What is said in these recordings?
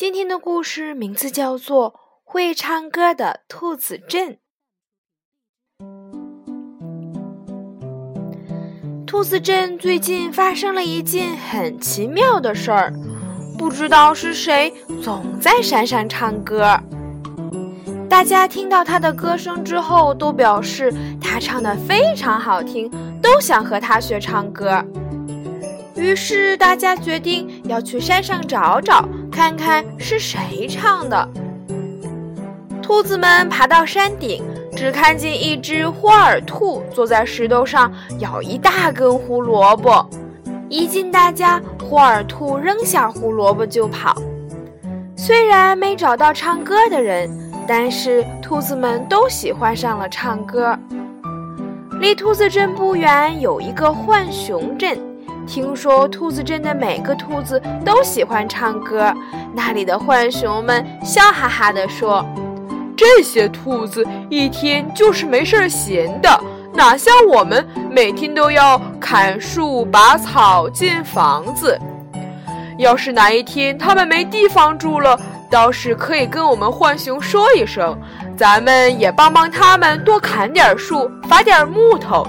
今天的故事名字叫做《会唱歌的兔子镇》。兔子镇最近发生了一件很奇妙的事儿，不知道是谁总在山上唱歌。大家听到他的歌声之后，都表示他唱的非常好听，都想和他学唱歌。于是大家决定要去山上找找。看看是谁唱的。兔子们爬到山顶，只看见一只花耳兔坐在石头上咬一大根胡萝卜。一进大家，花耳兔扔下胡萝卜就跑。虽然没找到唱歌的人，但是兔子们都喜欢上了唱歌。离兔子镇不远有一个浣熊镇。听说兔子镇的每个兔子都喜欢唱歌，那里的浣熊们笑哈哈地说：“这些兔子一天就是没事儿闲的，哪像我们每天都要砍树、拔草、建房子。要是哪一天他们没地方住了，倒是可以跟我们浣熊说一声，咱们也帮帮他们，多砍点树，伐点木头。”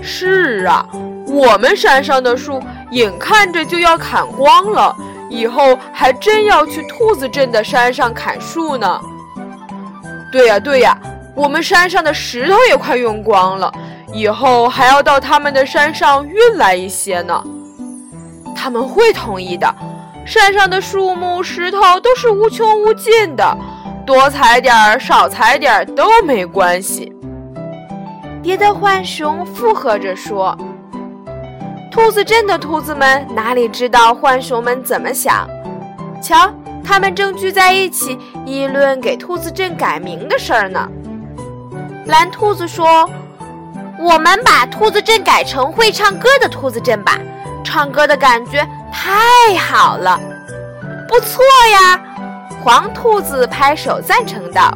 是啊。我们山上的树眼看着就要砍光了，以后还真要去兔子镇的山上砍树呢。对呀对呀，我们山上的石头也快用光了，以后还要到他们的山上运来一些呢。他们会同意的，山上的树木、石头都是无穷无尽的，多采点儿、少采点儿都没关系。别的浣熊附和着说。兔子镇的兔子们哪里知道浣熊们怎么想？瞧，他们正聚在一起议论给兔子镇改名的事儿呢。蓝兔子说：“我们把兔子镇改成会唱歌的兔子镇吧，唱歌的感觉太好了。”不错呀，黄兔子拍手赞成道：“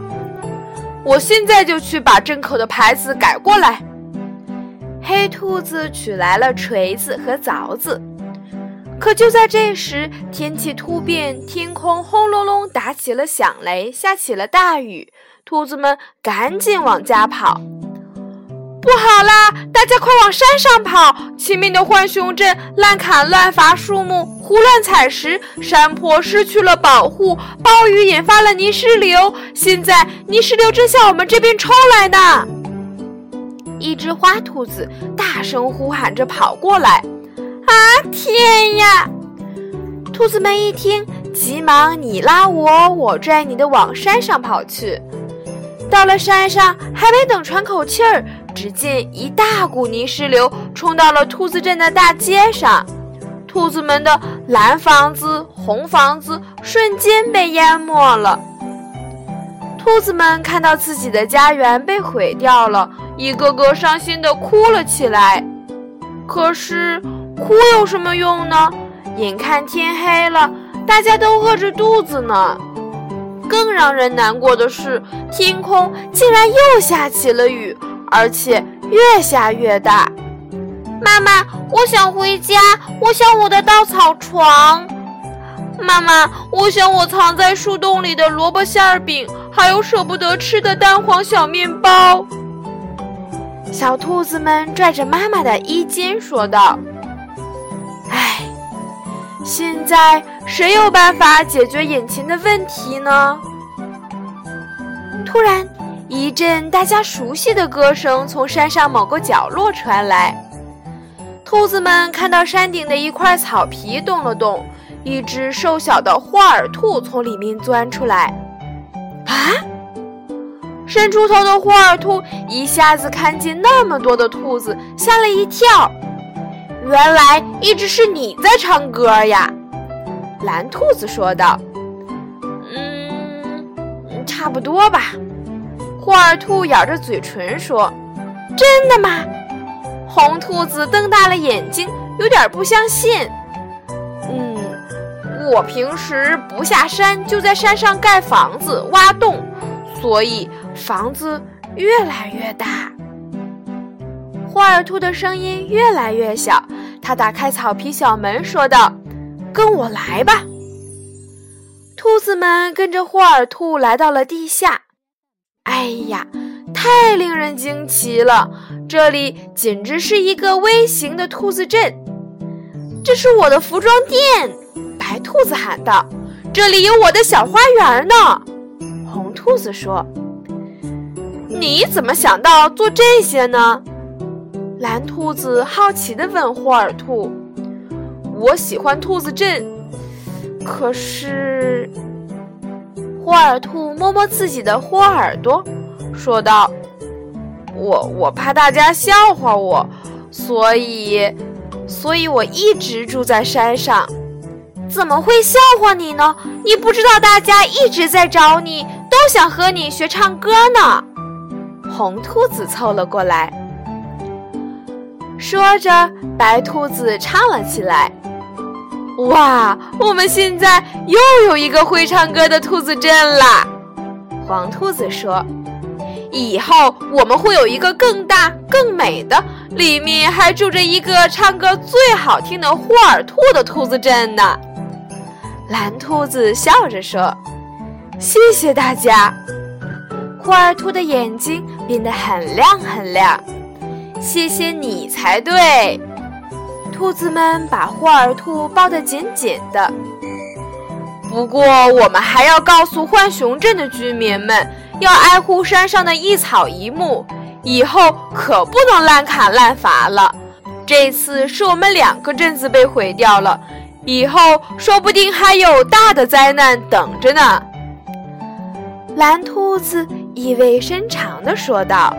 我现在就去把镇口的牌子改过来。”黑兔子取来了锤子和凿子，可就在这时，天气突变，天空轰隆隆打起了响雷，下起了大雨。兔子们赶紧往家跑。不好啦！大家快往山上跑！前面的浣熊镇滥砍乱伐树木，胡乱采石，山坡失去了保护，暴雨引发了泥石流，现在泥石流正向我们这边冲来呢。一只花兔子大声呼喊着跑过来：“啊，天呀！”兔子们一听，急忙你拉我，我拽你的往山上跑去。到了山上，还没等喘口气儿，只见一大股泥石流冲到了兔子镇的大街上，兔子们的蓝房子、红房子瞬间被淹没了。兔子们看到自己的家园被毁掉了。一个个伤心地哭了起来，可是哭有什么用呢？眼看天黑了，大家都饿着肚子呢。更让人难过的是，天空竟然又下起了雨，而且越下越大。妈妈，我想回家，我想我的稻草床。妈妈，我想我藏在树洞里的萝卜馅饼，还有舍不得吃的蛋黄小面包。小兔子们拽着妈妈的衣襟说道：“唉，现在谁有办法解决眼前的问题呢？”突然，一阵大家熟悉的歌声从山上某个角落传来。兔子们看到山顶的一块草皮动了动，一只瘦小的花耳兔从里面钻出来。啊！伸出头的花耳兔一下子看见那么多的兔子，吓了一跳。原来一直是你在唱歌呀，蓝兔子说道。“嗯，差不多吧。霍尔兔咬着嘴唇说：“真的吗？”红兔子瞪大了眼睛，有点不相信。嗯，我平时不下山，就在山上盖房子、挖洞，所以房子越来越大。霍尔兔的声音越来越小，他打开草皮小门，说道：“跟我来吧。”兔子们跟着霍尔兔来到了地下。哎呀，太令人惊奇了！这里简直是一个微型的兔子镇。这是我的服装店，白兔子喊道：“这里有我的小花园呢。”红兔子说：“你怎么想到做这些呢？”蓝兔子好奇地问霍尔兔：“我喜欢兔子镇，可是……”霍尔兔摸摸自己的豁耳朵，说道：“我我怕大家笑话我，所以，所以我一直住在山上。怎么会笑话你呢？你不知道大家一直在找你，都想和你学唱歌呢。”红兔子凑了过来，说着，白兔子唱了起来。哇，我们现在又有一个会唱歌的兔子镇啦！黄兔子说：“以后我们会有一个更大、更美的，里面还住着一个唱歌最好听的霍尔兔的兔子镇呢。”蓝兔子笑着说：“谢谢大家。”霍尔兔的眼睛变得很亮很亮。谢谢你才对。兔子们把霍尔兔抱得紧紧的。不过，我们还要告诉浣熊镇的居民们，要爱护山上的一草一木，以后可不能滥砍滥伐了。这次是我们两个镇子被毁掉了，以后说不定还有大的灾难等着呢。蓝兔子意味深长的说道。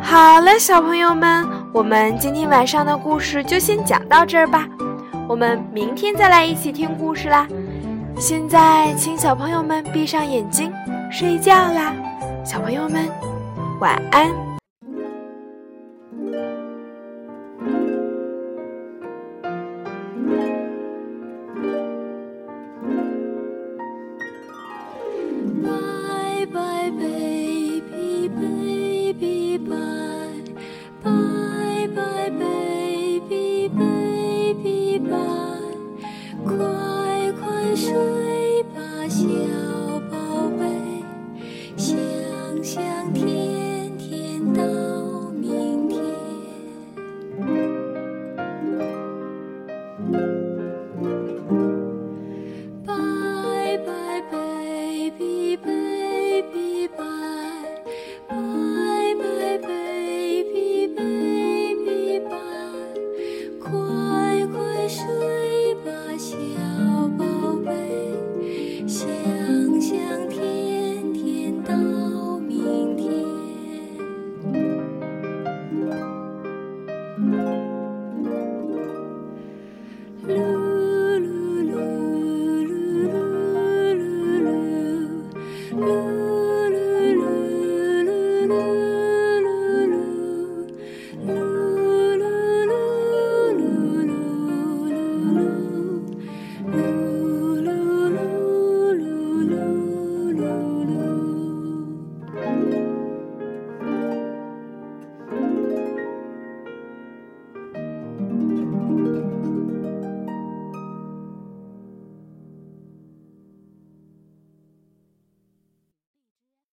好了，小朋友们，我们今天晚上的故事就先讲到这儿吧。我们明天再来一起听故事啦。现在，请小朋友们闭上眼睛睡觉啦。小朋友们，晚安。小宝